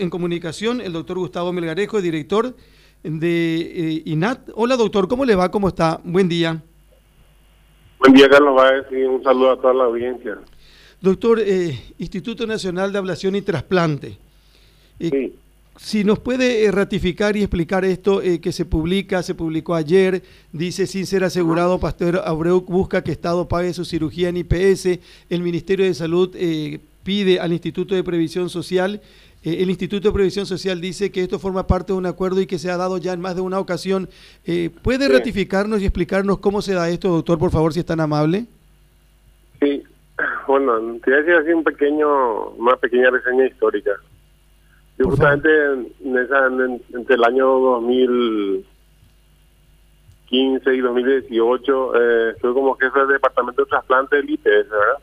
En comunicación, el doctor Gustavo Melgarejo, director de eh, INAT. Hola doctor, ¿cómo le va? ¿Cómo está? Buen día. Buen día, Carlos Báez, y un saludo a toda la audiencia. Doctor, eh, Instituto Nacional de Ablación y Trasplante. Eh, sí. Si nos puede ratificar y explicar esto que se publica, se publicó ayer, dice sin ser asegurado, Pastor Abreu busca que Estado pague su cirugía en IPS, el Ministerio de Salud pide al Instituto de Previsión Social eh, el Instituto de Previsión Social dice que esto forma parte de un acuerdo y que se ha dado ya en más de una ocasión. Eh, ¿Puede ratificarnos y explicarnos cómo se da esto, doctor, por favor, si es tan amable? Sí, bueno, te voy a decir así un pequeño, una pequeña reseña histórica. Yo justamente en esa, entre el año 2015 y 2018 eh, estuve como jefe del departamento de trasplante del IPS, ¿verdad?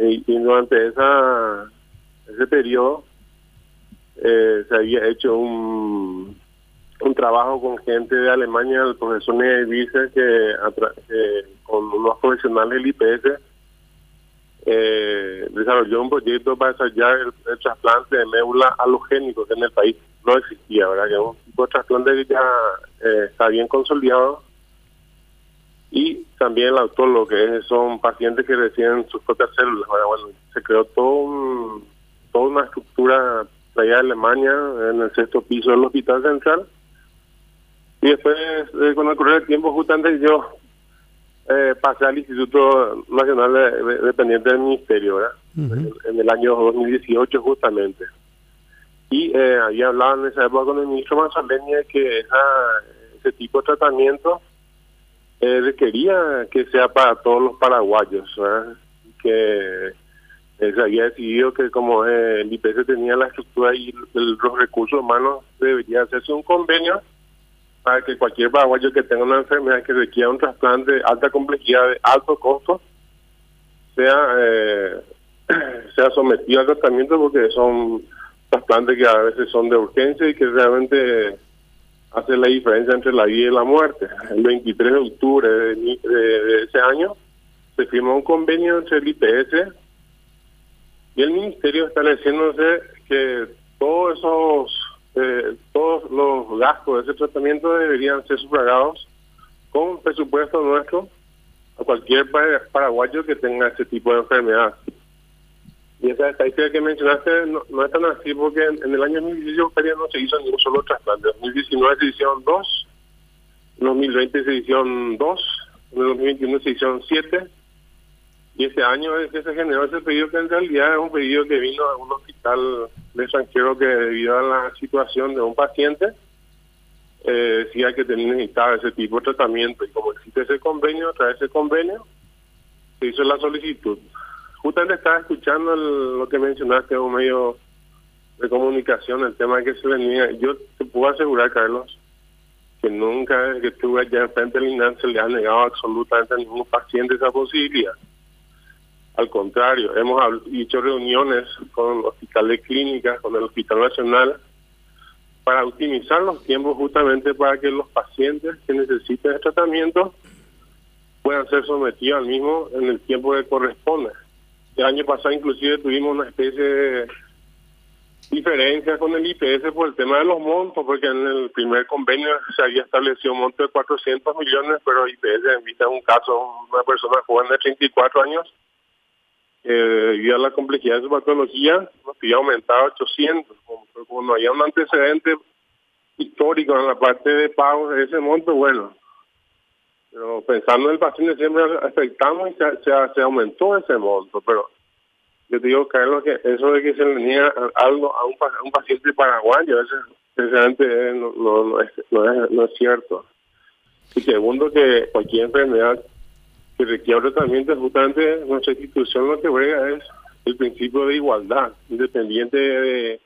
Y, y durante esa ese periodo eh, se había hecho un, un trabajo con gente de Alemania, el profesor Nievice, que, que con unos profesionales del IPS eh, desarrolló un proyecto para desarrollar el, trasplante de médula halogénico que en el país no existía, ¿verdad? Que un tipo de trasplante que ya eh, está bien consolidado. Y también el autólogo, que son pacientes que reciben sus propias células. Bueno, se creó todo un, toda una estructura allá de Alemania, en el sexto piso del Hospital Central. Y después, eh, con el correr del tiempo, justamente yo eh, pasé al Instituto Nacional de, Dependiente del Ministerio, ¿verdad? en, el año 2018 justamente. Y eh, había hablado en esa época con el ministro Manzaleni de que ese tipo de tratamiento eh, requería que sea para todos los paraguayos, ¿verdad? que se había decidido que como eh, el IPS tenía la estructura y los recursos humanos, debería hacerse un convenio para que cualquier paraguayo que tenga una enfermedad que requiera un trasplante de alta complejidad, de alto costo, sea, eh, sea sometido al tratamiento porque son trasplantes que a veces son de urgencia y que realmente hacen la diferencia entre la vida y la muerte. El 23 de octubre de, de ese año se firmó un convenio entre el IPS y el ministerio estableciéndose que todos esos eh, todos los gastos de ese tratamiento deberían ser sufragados con presupuesto nuestro a cualquier paraguayo que tenga ese tipo de enfermedad. Y esa estadística que mencionaste no, es tan así porque en, el año 2018 no se hizo ningún solo trasplante. En 2019 se hicieron dos, en 2020 se hicieron dos, en 2021 se hicieron siete y ese año es que se generó ese pedido que en realidad es un pedido que vino a un hospital de extranjero que debido a la situación de un paciente, eh, hay que tener necesitar ese tipo de tratamiento. Y como existe ese convenio, través ese convenio, se hizo la solicitud. Justamente estaba escuchando lo que mencionaste, un medio de comunicación, el tema que se venía. Yo te puedo asegurar, Carlos, que nunca que estuve allá enfrente del INAN se le ha negado absolutamente a ningún paciente esa posibilidad. Al contrario, hemos hecho reuniones con el Hospital de Clínicas, con el Hospital Nacional, para optimizar los tiempos justamente para que los pacientes que necesiten el tratamiento puedan ser sometidos al mismo en el tiempo que corresponde. El año pasado inclusive tuvimos una especie de diferencia con el IPS por el tema de los montos, porque en el primer convenio se había establecido un monto de 400 millones, pero IPS en un caso, una persona joven de 34 años, eh, debido a la complejidad de su patología, pidió aumentar a 800. Como, no había un antecedente histórico en la parte de pago de ese monto, bueno, pero pensando en el paciente siempre afectamos y se, aumentó ese monto, pero yo digo, Carlos, que eso de que se le niega algo a un, paciente paraguayo, eso no, no es cierto. Y segundo, que cualquier enfermedad que requiere tratamiento, justamente nuestra institución lo que brega es el principio de igualdad, independiente de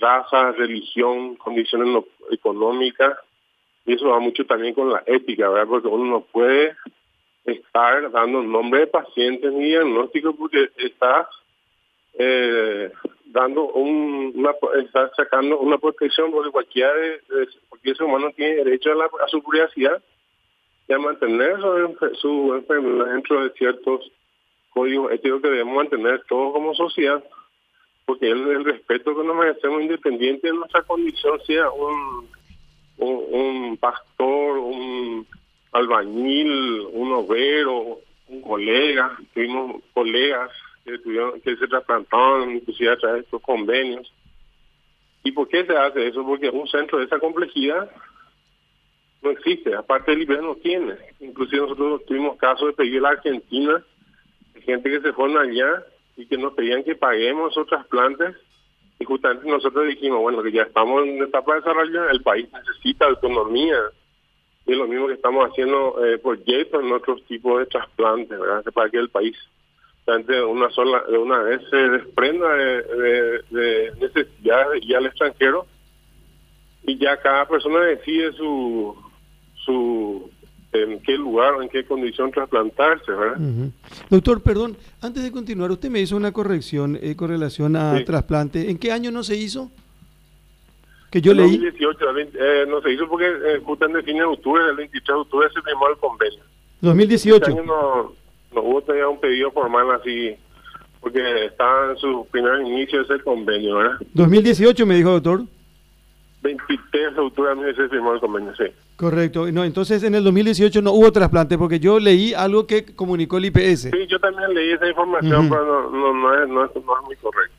raza, religión, condiciones económicas, y eso va mucho también con la ética. Porque uno no puede estar dando nombre de pacientes ni diagnóstico porque está eh, dando un, una, está sacando una protección porque cualquiera de, cualquier ser humano tiene derecho a, la, a su privacidad y a mantener su, enfermedad dentro de ciertos códigos éticos que debemos mantener todos como sociedad. porque el, respeto que nos merecemos independiente de nuestra condición, sea un, un, un pastor, un albañil, un obrero, un colega, tuvimos colegas que, tuvieron, que se trasplantaron inclusive a través de estos convenios. ¿Y por qué se hace eso? Porque un centro de esa complejidad no existe, aparte el IPS no tiene. Inclusive nosotros tuvimos casos de pedir a la Argentina, de gente que se fueron allá y que nos pedían que paguemos otras plantas y justamente nosotros dijimos, bueno, que ya estamos en etapa de desarrollo, el país necesita autonomía y lo mismo que estamos haciendo eh, proyectos en otros tipos de trasplantes, ¿verdad? Para que el país de una sola de una vez se desprenda de, de, de necesidades y al extranjero y ya cada persona decide su su en qué lugar en qué condición trasplantarse, ¿verdad? Doctor, perdón, antes de continuar, usted me hizo una corrección eh, con relación a trasplante. ¿En qué año no se hizo? Que yo leí. 2018, eh, no se hizo porque eh, justamente el fin de octubre, el 23 de octubre se firmó el convenio. 2018. Este año no, no hubo todavía un pedido formal así, porque estaba en su primer inicio ese convenio, ¿verdad? 2018 me dijo, doctor. 23 de octubre se firmó el convenio, sí. Correcto. No, entonces en el 2018 no hubo trasplante porque yo leí algo que comunicó el IPS. Sí, yo también leí esa información, pero no, no, no, es, no, es, muy correcto.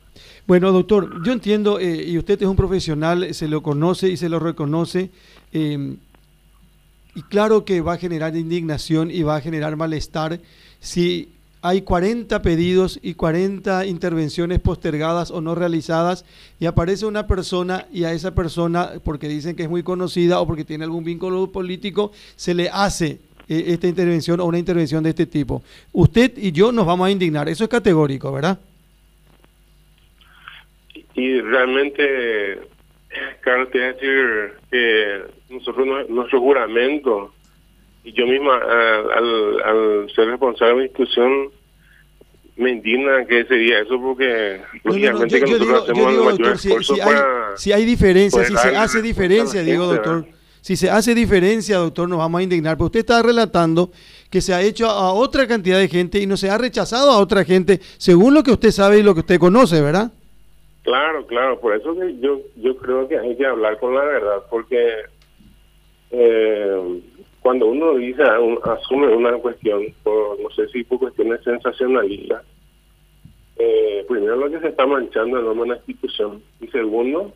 Bueno, doctor, yo entiendo, eh, y usted es un profesional, se lo conoce y se lo reconoce, eh, y claro que va a generar indignación y va a generar malestar si hay 40 pedidos y 40 intervenciones postergadas o no realizadas y aparece una persona y a esa persona, porque dicen que es muy conocida o porque tiene algún vínculo político, se le hace eh, esta intervención o una intervención de este tipo. Usted y yo nos vamos a indignar, eso es categórico, ¿verdad? Y realmente, Carlos, te decir que nosotros, nuestro juramento y yo misma, al, al, ser responsable de la institución, me indigna que sería eso porque lógicamente que nosotros hacemos el mayor esfuerzo si, hay, si hay diferencia, si se hace diferencia, digo doctor, si se hace diferencia, doctor, nos vamos a indignar, pero usted está relatando que se ha hecho a otra cantidad de gente y no se ha rechazado a otra gente, según lo que usted sabe y lo que usted conoce, ¿verdad? Claro, claro, por eso que yo yo creo que hay que hablar con la verdad, porque eh, cuando uno dice, asume una cuestión, por, no sé si por cuestiones sensacionalistas, eh, primero lo que se está manchando en una institución y segundo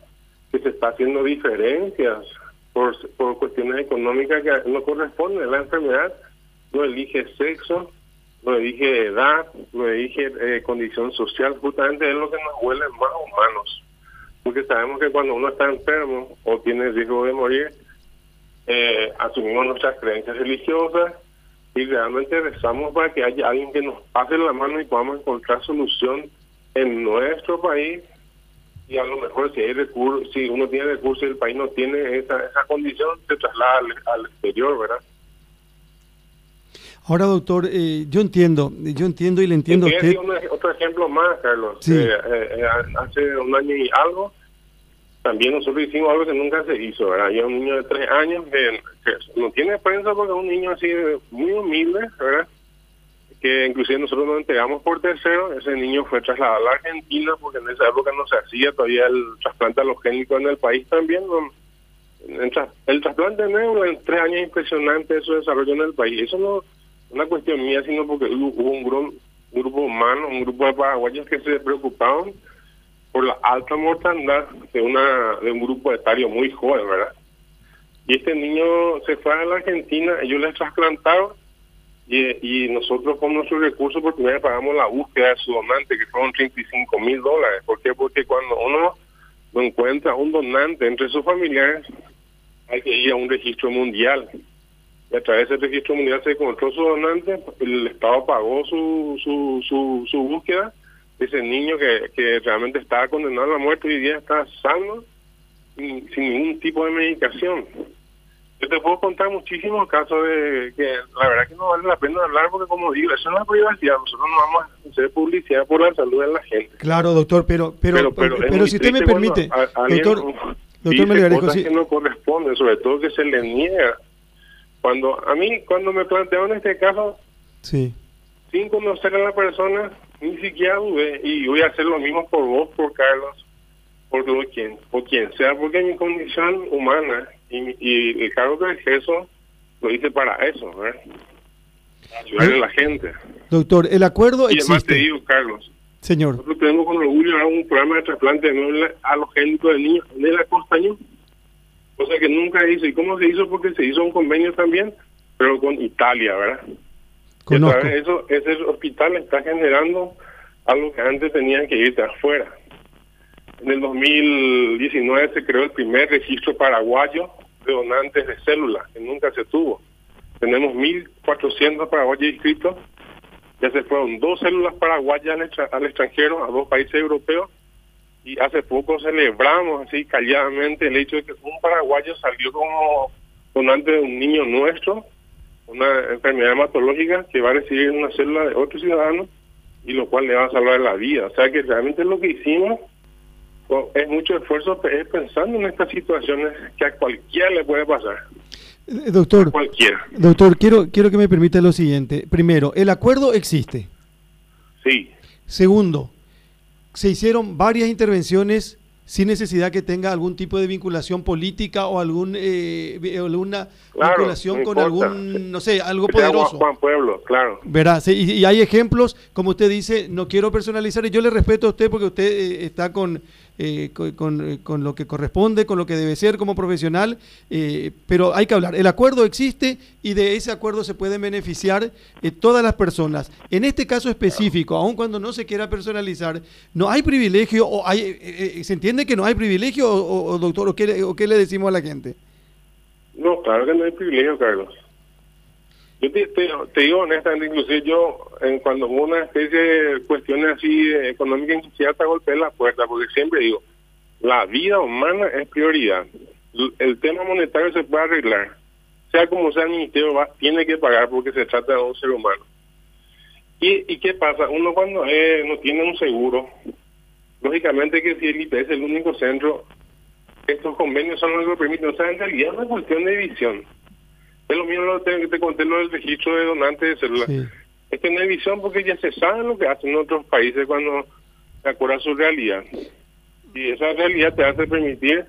que se está haciendo diferencias por, por cuestiones económicas que no corresponden. La enfermedad no elige sexo, no elige edad, no elige eh, condición social, justamente es lo que nos vuelve más humanos. Porque sabemos que cuando uno está enfermo o tiene riesgo de morir, eh, asumimos nuestras creencias religiosas y realmente rezamos para que haya alguien que nos pase la mano y podamos encontrar solución en nuestro país y a lo mejor si hay recursos, si uno tiene recursos y el país no tiene esa, esa condición, se traslada al, exterior, ¿verdad? Ahora, doctor, eh, yo entiendo, yo entiendo y le entiendo a usted. otro ejemplo más, Carlos. Eh, eh, hace un año y algo, también nosotros hicimos algo que nunca se hizo, ¿verdad? Yo un niño de tres años que, no tiene prensa porque es un niño así muy humilde, ¿verdad? Que inclusive nosotros nos entregamos por tercero, ese niño fue trasladado a la Argentina porque en esa época no se hacía todavía el trasplante alogénico en el país también. el, trasplante nuevo en tres años es impresionante su desarrollo en el país. Eso no es una cuestión mía, sino porque hubo un, grupo, un grupo humano, un grupo de paraguayos que se preocupaban por la alta mortandad de una de un grupo etario muy joven, ¿verdad? Y este niño se fue a la Argentina, ellos le trasplantaron y, nosotros con nuestros recursos por primera pagamos la búsqueda de su donante, que fueron 35 mil dólares. ¿Por qué? Porque cuando uno no encuentra un donante entre sus familiares, hay que ir a un registro mundial. Y a través del registro mundial se encontró su donante, el Estado pagó su, su, su, su búsqueda ese niño que, que realmente estaba condenado a la muerte hoy día está sano sin, ningún tipo de medicación. Yo te puedo contar muchísimos casos de que la verdad que no vale la pena hablar porque como digo, eso es una privacidad, nosotros no vamos a hacer publicidad por la salud de la gente. Claro, doctor, pero pero pero, si usted me permite, doctor, doctor me cosas que no corresponden, sobre todo que se le niega. Cuando a mí cuando me plantearon este caso, sí. sin conocer a la persona, ni siquiera dudé y voy a hacer lo mismo por vos, por Carlos, por quien, por quien sea, porque mi condición humana y, y el cargo que ejerzo lo hice para eso, ¿verdad? ayudarle a la gente. Doctor, el acuerdo y existe. además te digo, Carlos, Señor. nosotros tenemos con orgullo ahora un programa de trasplante de médula halogénico de niños de la Costañón. O sea que nunca hizo. ¿Y cómo se hizo? Porque se hizo un convenio también, pero con Italia, ¿verdad? Conozco. eso, ese hospital está generando algo que antes tenían que irse afuera. En el 2019 se creó el primer registro paraguayo de donantes de células, que nunca se tuvo. Tenemos 1.400 paraguayos inscritos. Ya se fueron dos células paraguayas al extranjero, a dos países europeos. Y hace poco celebramos así calladamente el hecho de que un paraguayo salió como donante de un niño nuestro, una enfermedad hematológica que va a recibir una célula de otro ciudadano y lo cual le va a salvar la vida. O sea que realmente lo que hicimos es mucho esfuerzo pe- es pensando en estas situaciones que a cualquiera le puede pasar. Eh, Doctor, Cualquiera. doctor, quiero, quiero que me permita lo siguiente. Primero, el acuerdo existe. Sí. Segundo, se hicieron varias intervenciones sin necesidad que tenga algún tipo de vinculación política o algún eh, alguna Claro, vinculación no con algún, no sé, algo Que poderoso. Juan Pueblo, claro. Verá, sí, y, y hay ejemplos, como usted dice, no quiero personalizar, y yo le respeto a usted porque usted eh, está con, eh, co- con, eh, con lo que corresponde, con lo que debe ser como profesional, eh, pero hay que hablar. El acuerdo existe y de ese acuerdo se pueden beneficiar eh, todas las personas. En este caso específico, aun cuando no se quiera personalizar, no hay privilegio, o hay, eh, ¿se entiende que no hay privilegio, o, o- doctor, o qué, o qué le decimos a la gente? No, claro que no hay privilegio, Carlos. Yo te, digo honestamente, inclusive yo, en cuando una especie de cuestiones así eh, económicas, inclusive te golpeé la puerta, porque siempre digo, la vida humana es prioridad. El tema monetario se puede arreglar. Sea como sea, el ministerio tiene que pagar porque se trata de un ser humano. ¿Y, y qué pasa? Uno cuando eh, no tiene un seguro, lógicamente que si el IPS es el único centro, estos convenios son los que lo permiten. O sea, en realidad es una cuestión de visión. Es lo mismo que te conté lo del registro de donantes de células. Sí. Es que no hay visión porque ya se sabe lo que hacen en otros países cuando se acuerda su realidad. Y esa realidad te hace permitir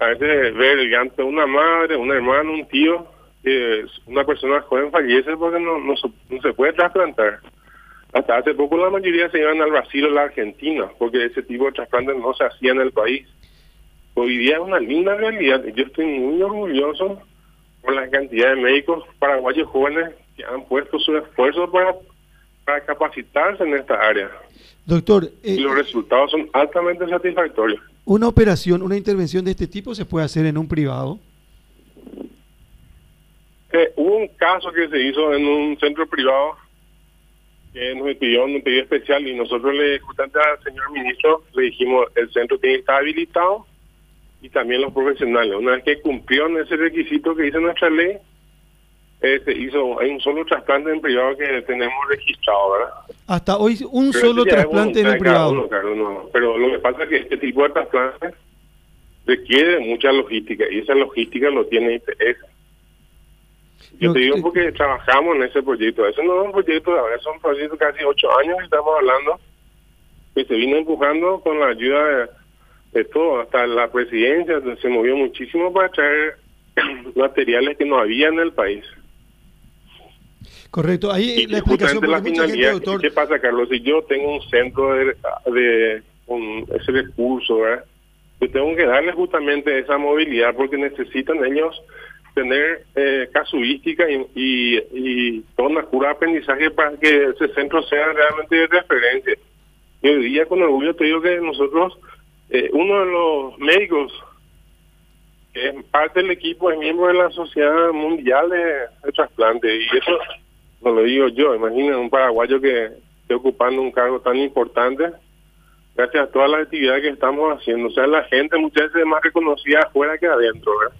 a veces ver el llanto de una madre, un hermano, un tío, que una persona joven fallece porque no, no, se- no se puede trasplantar. Hasta hace poco la mayoría se iban al Brasil o a la Argentina porque ese tipo de trasplantes no se hacía en el país. Hoy día es una linda realidad. Yo estoy muy orgulloso por la cantidad de médicos paraguayos jóvenes que han puesto su esfuerzo para, para capacitarse en esta área. Doctor, eh, Y los resultados son altamente satisfactorios. una operación, una intervención de este tipo se puede hacer en un privado. Eh, hubo un caso que se hizo en un centro privado que nos pidió un pedido especial y nosotros le justamente al señor ministro le dijimos el centro tiene que estar habilitado y también los profesionales. Una vez que cumplieron ese requisito que dice nuestra ley, eh, se hizo, hay un solo trasplante en privado que tenemos registrado, ¿verdad? Hasta hoy un Pero solo eso ya es trasplante en el privado. uno, Carlos, no. Pero lo que pasa es que este tipo de trasplantes requiere mucha logística y esa logística lo tiene IPS. Yo No, te digo que- porque trabajamos en ese proyecto. Eso no es un proyecto de ahora, es un proyecto de casi ocho años que estamos hablando, que se vino empujando con la ayuda de, de todo, hasta la presidencia se movió muchísimo para traer materiales que no había en el país. Correcto. Ahí Y la explicación la gente, finalidad, doctor, ¿qué pasa, Carlos? Si yo tengo un centro de, de un, ese recurso, ¿verdad? yo tengo que darle justamente esa movilidad porque necesitan ellos tener eh, casuística y, y, y toda una cura de aprendizaje para que ese centro sea realmente de referencia. Y hoy día con orgullo te digo que nosotros, eh, uno de los médicos que es parte del equipo, es miembro de la Sociedad Mundial de, de Trasplante. Y eso no lo digo yo, imaginen un paraguayo que esté ocupando un cargo tan importante gracias a todas las actividades que estamos haciendo. O sea, la gente muchas veces es más reconocida afuera que adentro, ¿verdad?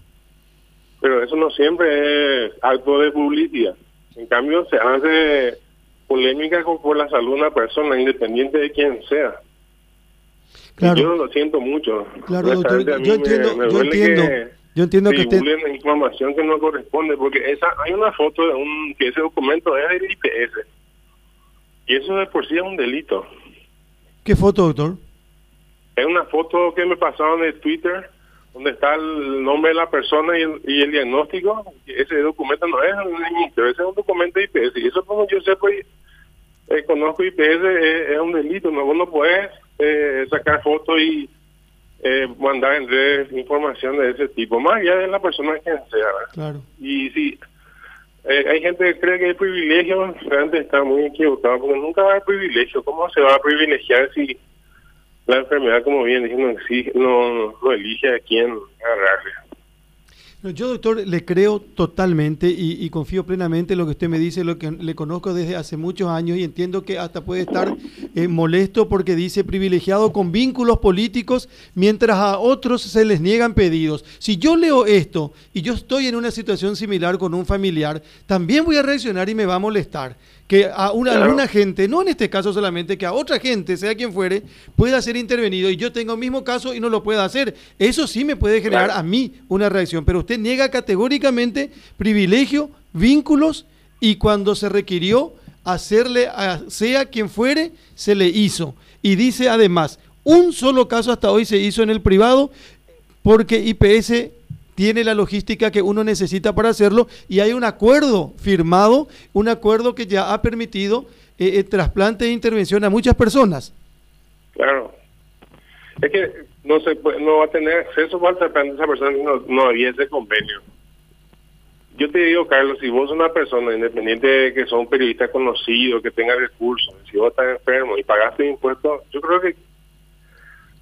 Pero eso no siempre es acto de publicidad. En cambio, se hace polémica por la salud de una persona, independiente de quién sea. Y Claro. Yo lo siento mucho. Claro, doctor, yo me- entiendo- me yo duele entiendo- que yo entiendo que usted- información que no corresponde, porque esa hay una foto de un que ese documento es del IPS Y eso de por sí es un delito. ¿Qué foto, doctor? Es una foto que me pasaron de Twitter, donde está el nombre de la persona y el, diagnóstico. Ese documento no es un ese es un documento de IPS. Y eso como yo sé, pues, eh, conozco IPS, es, un delito. No, uno puede eh, sacar fotos y eh, mandar en redes información de ese tipo, más allá de la persona que sea. Claro. Y si eh, hay gente que cree que hay privilegio, realmente está muy equivocado, porque nunca va a haber privilegio. ¿Cómo se va a privilegiar si la enfermedad, como bien diciendo, no, no elige a quién agarrarle? Yo, doctor, le creo totalmente y, confío plenamente en lo que usted me dice, lo que le conozco desde hace muchos años y entiendo que hasta puede estar eh, molesto porque dice privilegiado con vínculos políticos mientras a otros se les niegan pedidos. Si yo leo esto y yo estoy en una situación similar con un familiar, también voy a reaccionar y me va a molestar que a una, alguna gente, no en este caso solamente, que a otra gente, sea quien fuere, pueda ser intervenido y yo tengo el mismo caso y no lo pueda hacer. Eso sí me puede generar a mí una reacción, pero usted niega categóricamente privilegio, vínculos y cuando se requirió hacerle, a, sea quien fuere, se le hizo. Y dice además, un solo caso hasta hoy se hizo en el privado porque IPS tiene la logística que uno necesita para hacerlo y hay un acuerdo firmado, un acuerdo que ya ha permitido eh, el trasplante e intervención a muchas personas. Claro. Es que no se no va a tener acceso al trasplante esa persona no, no había ese convenio. Yo te digo, Carlos, si vos una persona independiente de que sos un periodista conocido, que tenga recursos, si vos estás enfermo y pagaste impuestos, yo creo que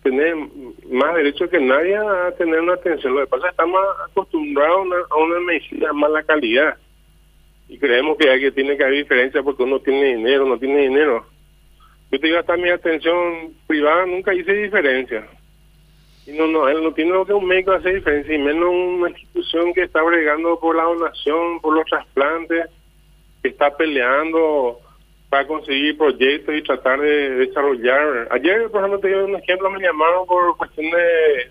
tener más derecho que nadie a tener una atención. Lo que pasa es que estamos acostumbrados a una, medicina de mala calidad y creemos que, hay, que tiene que haber diferencia porque uno tiene dinero, no tiene dinero. Yo te digo, hasta mi atención privada nunca hice diferencia. Y no, no, él no tiene lo que un médico hace diferencia, y menos una institución que está bregando por la donación, por los trasplantes, que está peleando para conseguir proyectos y tratar de desarrollar. Ayer, por ejemplo, te un ejemplo, me llamaron por cuestión de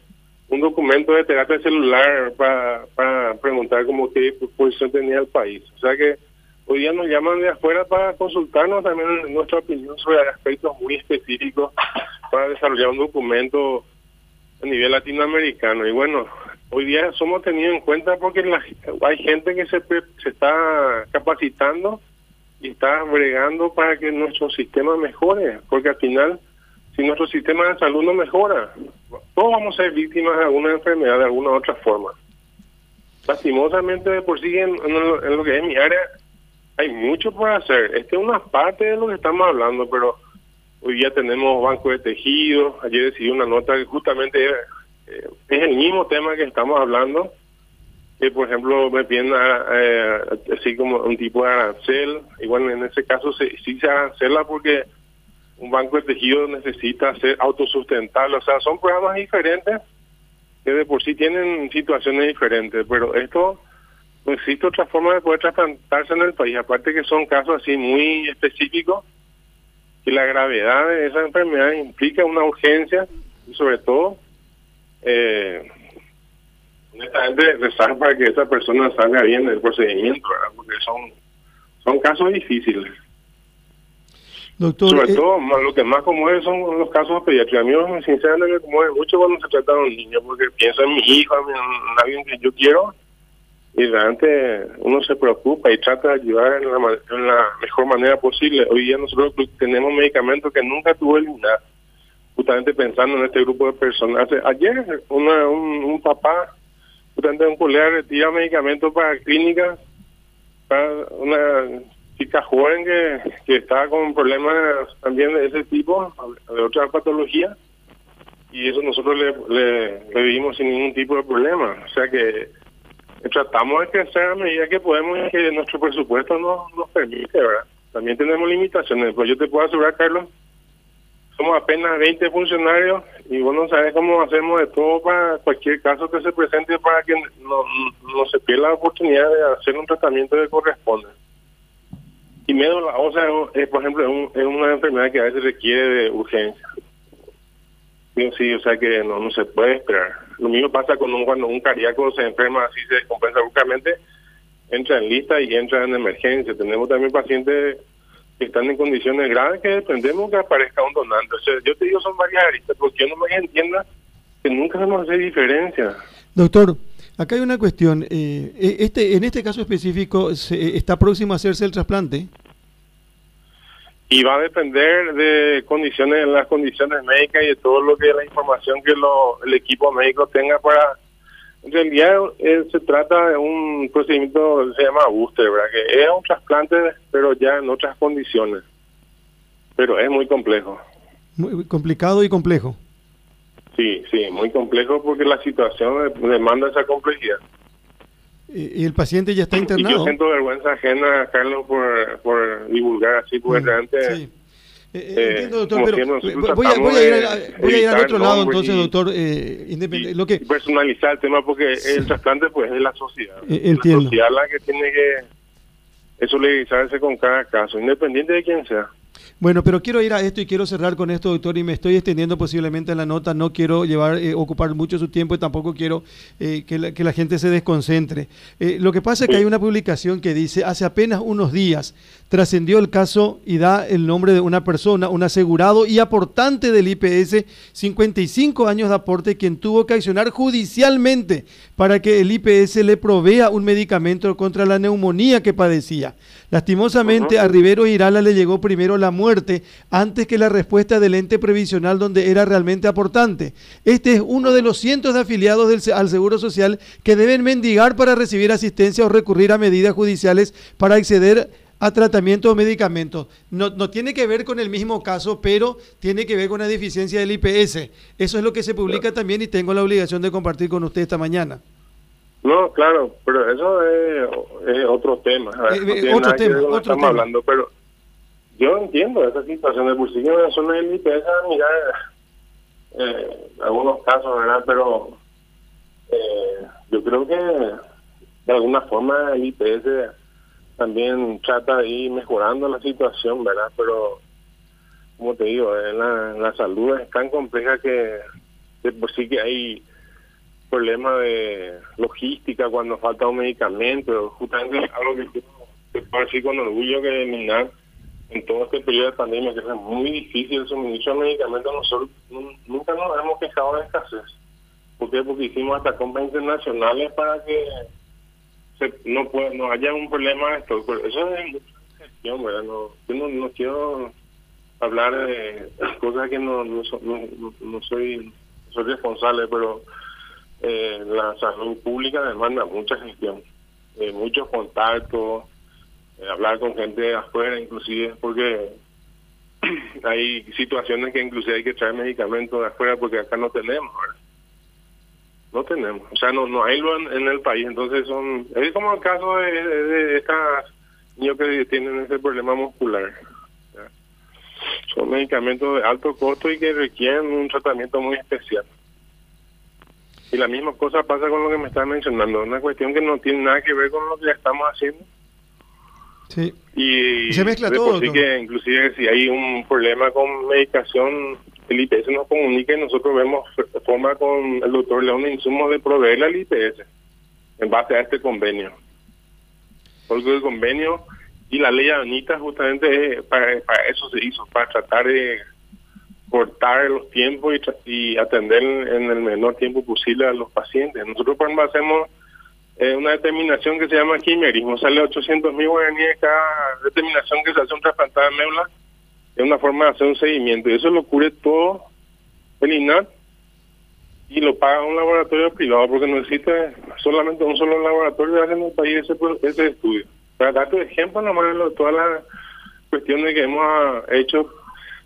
un documento de terapia celular para, preguntar cómo qué posición tenía el país. O sea que hoy día nos llaman de afuera para consultarnos también nuestra opinión sobre aspectos muy específicos para desarrollar un documento a nivel latinoamericano. Y bueno, hoy día somos tenidos en cuenta porque la, hay gente que se, se está capacitando y está bregando para que nuestro sistema mejore, porque al final, si nuestro sistema de salud no mejora, todos vamos a ser víctimas de alguna enfermedad de alguna otra forma. Lastimosamente, de por sí, en, lo que es mi área, hay mucho por hacer. Esta es una parte de lo que estamos hablando, pero hoy día tenemos banco de tejidos. Ayer decidí una nota que justamente eh, es el mismo tema que estamos hablando que por ejemplo me piden eh, así como un tipo de arancel, igual en ese caso se, sí se arancela porque un banco de tejido necesita ser autosustentable, o sea, son programas diferentes que de por sí tienen situaciones diferentes, pero esto no existe otra forma de poder trasplantarse en el país, aparte que son casos así muy específicos y la gravedad de esa enfermedad implica una urgencia y sobre todo eh, honestamente rezar para que esa persona salga bien del procedimiento, porque son, son casos difíciles. Doctor, Sobre eh, todo, lo que más conmueve son los casos pediátricos. A mí, sinceramente, me conmueve mucho cuando se trata de un niño, porque pienso en mi hijo, en alguien que yo quiero, y realmente uno se preocupa y trata de ayudar en la, en la mejor manera posible. Hoy día nosotros tenemos medicamentos que nunca tuvo el INAH, justamente pensando en este grupo de personas. Ayer, una, un, un papá justamente un colega retira medicamentos para clínicas para una chica joven que, que está con problemas también de ese tipo, de otra patología, y eso nosotros le, le, vivimos sin ningún tipo de problema. O sea que tratamos de crecer a medida que podemos y que nuestro presupuesto nos, nos permite, ¿verdad? También tenemos limitaciones, pues yo te puedo asegurar, Carlos, somos apenas 20 funcionarios y vos no sabes cómo hacemos de todo para cualquier caso que se presente para que no, no se pierda la oportunidad de hacer un tratamiento que corresponde. Y médula o sea, es, por ejemplo, es, una enfermedad que a veces requiere de urgencia. Sí, o sea que no, no se puede esperar. Lo mismo pasa con un, cuando un cardíaco se enferma así, se descompensa bruscamente, entra en lista y entra en emergencia. Tenemos también pacientes que están en condiciones graves que dependemos que aparezca un donante. O sea, yo te digo, son varias aristas, porque yo no me entienda que nunca vamos a hacer diferencia. Doctor, acá hay una cuestión. Eh, e, este, en este caso específico, ¿está próximo a hacerse el trasplante? Y va a depender de condiciones, las condiciones médicas y de todo lo que la información que lo, el equipo médico tenga para en realidad eh, se trata de un procedimiento que se llama booster, ¿verdad? Que es un trasplante, pero ya en otras condiciones. Pero es muy complejo. Muy complicado y complejo. Sí, sí, muy complejo porque la situación demanda esa complejidad. ¿Y el paciente ya está internado? Y yo siento vergüenza ajena, Carlos, por, por divulgar así, porque mm, realmente... Sí eh, eh, entiendo, doctor, pero voy a, voy, a ir voy, a ir al otro lado, entonces, doctor. Eh, lo que, personalizar el tema, porque el trasplante pues es la sociedad. entiendo. La sociedad la que tiene que solidarizarse con cada caso, independiente de quién sea. Bueno, pero quiero ir a esto y quiero cerrar con esto, doctor, y me estoy extendiendo posiblemente en la nota, no quiero llevar, eh, ocupar mucho su tiempo y tampoco quiero eh, que, la, gente se desconcentre. Eh, lo que pasa es que hay una publicación que dice, hace apenas unos días trascendió el caso y da el nombre de una persona, un asegurado y aportante del IPS, 55 años de aporte, quien tuvo que accionar judicialmente para que el IPS le provea un medicamento contra la neumonía que padecía. Lastimosamente a Rivero Irala le llegó primero la muerte antes que la respuesta del ente previsional donde era realmente aportante. Este es uno de los cientos de afiliados del, al Seguro Social que deben mendigar para recibir asistencia o recurrir a medidas judiciales para acceder a tratamiento o medicamentos. No, no, tiene que ver con el mismo caso, pero tiene que ver con la deficiencia del IPS. Eso es lo que se publica también y tengo la obligación de compartir con usted esta mañana. No, claro, pero eso es, otro tema. Eh, otro tema, otro estamos hablando, pero yo entiendo esa situación de bolsillo en la zona del IPS, mirar eh, algunos casos, ¿verdad? Pero eh, yo creo que de alguna forma el IPS también trata de ir mejorando la situación, ¿verdad? Pero, como te digo, la, la salud es tan compleja que de por sí que hay problema de logística cuando falta un medicamento, justamente algo que puedo decir con orgullo que eliminar en todo este periodo de pandemia, que es muy difícil el suministro de medicamentos, nosotros nunca nos hemos quejado de escasez. ¿Por qué? Porque hicimos hasta compras internacionales para que no, puede, no haya un problema de esto. Eso es gestión, ¿verdad? No, yo no, quiero hablar de cosas que no, no, no, soy, soy responsable, pero eh, la salud pública demanda mucha gestión, eh, muchos contactos, eh, hablar con gente de afuera inclusive, porque hay situaciones que inclusive hay que traer medicamentos de afuera porque acá no tenemos, No tenemos, o sea, no no hay en, el país, entonces son, es como el caso de, de, estas niños que tienen ese problema muscular. Son medicamentos de alto costo y que requieren un tratamiento muy especial. Y la misma cosa pasa con lo que me estás mencionando, una cuestión que no tiene nada que ver con lo que ya estamos haciendo. Sí. Y, se mezcla todo. Sí que inclusive si hay un problema con medicación, el IPS nos comunica y nosotros vemos forma con el doctor León Insumos de proveerle al IPS en base a este convenio. Porque el convenio y la ley Anita justamente para, para eso se hizo, para tratar de cortar los tiempos y, atender en el menor tiempo posible a los pacientes. Nosotros, por hacemos eh, una determinación que se llama quimerismo, sale 800 mil guaraníes cada determinación que se hace un trasplantado de médula, es una forma de hacer un seguimiento, y eso lo cubre todo el INAT y lo paga un laboratorio privado, porque no existe solamente un solo laboratorio en el país ese, ese estudio. Para darte ejemplo, nomás de todas las cuestiones que hemos hecho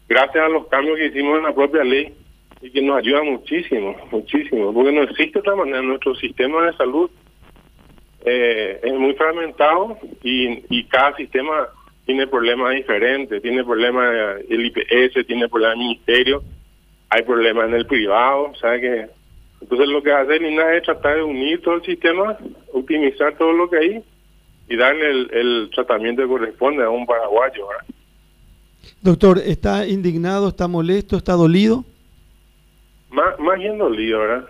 gracias a los cambios que hicimos en la propia ley y que nos ayuda muchísimo, muchísimo, porque no existe otra manera. Nuestro sistema de salud eh, es muy fragmentado y, cada sistema tiene problemas diferentes, tiene problemas el IPS, tiene problemas del ministerio, hay problemas en el privado, ¿sabe que Entonces lo que hace el INA es tratar de unir todo el sistema, optimizar todo lo que hay y darle el, el tratamiento que corresponde a un paraguayo, ¿verdad? Doctor, ¿está indignado, está molesto, está dolido? Más, más bien dolido, ¿verdad?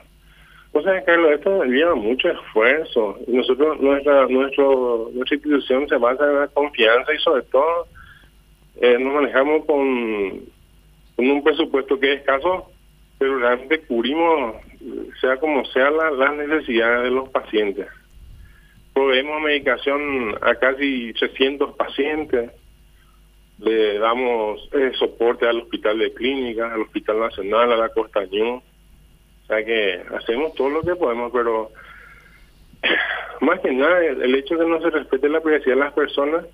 O sea, Carlos, esto lleva mucho esfuerzo. Nosotros, nuestra, nuestro, nuestra institución se basa en la confianza y sobre todo eh, nos manejamos con, un presupuesto que es escaso, pero realmente cubrimos, sea como sea, las necesidades de los pacientes. Proveemos medicación a casi 300 pacientes, le damos eh, soporte al Hospital de Clínicas, al Hospital Nacional, a la Costa Ñu. O sea que hacemos todo lo que podemos, pero más que nada el, hecho de que no se respete la privacidad de las personas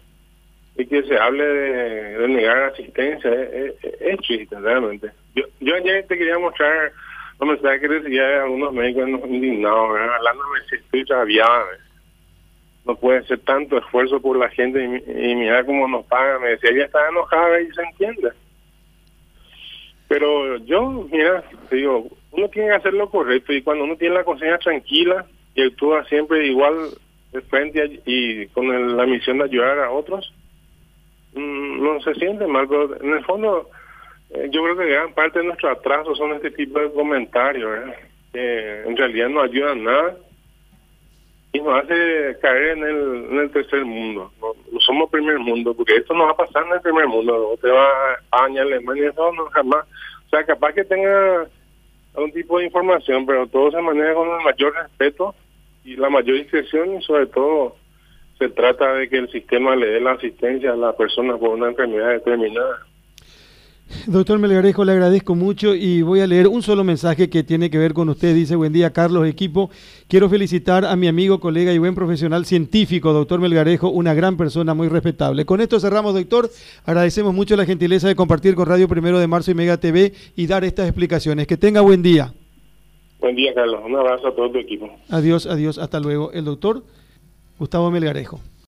y que se hable de, negar asistencia es, es, triste realmente. Yo, ayer te quería mostrar un mensaje que recibía algunos médicos indignados, hablándome si estoy traviada no puede ser tanto esfuerzo por la gente y, mira cómo nos pagan. Me decía, ella está enojada y se entiende. Pero yo, mira, digo, uno tiene que hacer lo correcto y cuando uno tiene la conciencia tranquila y actúa siempre igual de frente y con la misión de ayudar a otros, mm, no se siente mal, pero en el fondo eh, yo creo que gran parte de nuestro atraso son este tipo de comentarios, que en realidad no ayudan nada y nos hace caer en el, tercer mundo. No, somos primer mundo, porque esto no va a pasar en el primer mundo. Usted va a España, Alemania, eso no jamás. O sea, capaz que tenga algún tipo de información, pero todo se maneja con el mayor respeto y la mayor discreción y sobre todo se trata de que el sistema le dé la asistencia a la persona por una enfermedad determinada. Doctor Melgarejo, le agradezco mucho y voy a leer un solo mensaje que tiene que ver con usted. Dice, buen día Carlos, equipo. Quiero felicitar a mi amigo, colega y buen profesional científico, doctor Melgarejo, una gran persona muy respetable. Con esto cerramos, doctor. Agradecemos mucho la gentileza de compartir con Radio Primero de Marzo y Mega TV y dar estas explicaciones. Que tenga buen día. Buen día, Carlos. Un abrazo a todo tu equipo. Adiós, adiós. Hasta luego. El doctor Gustavo Melgarejo.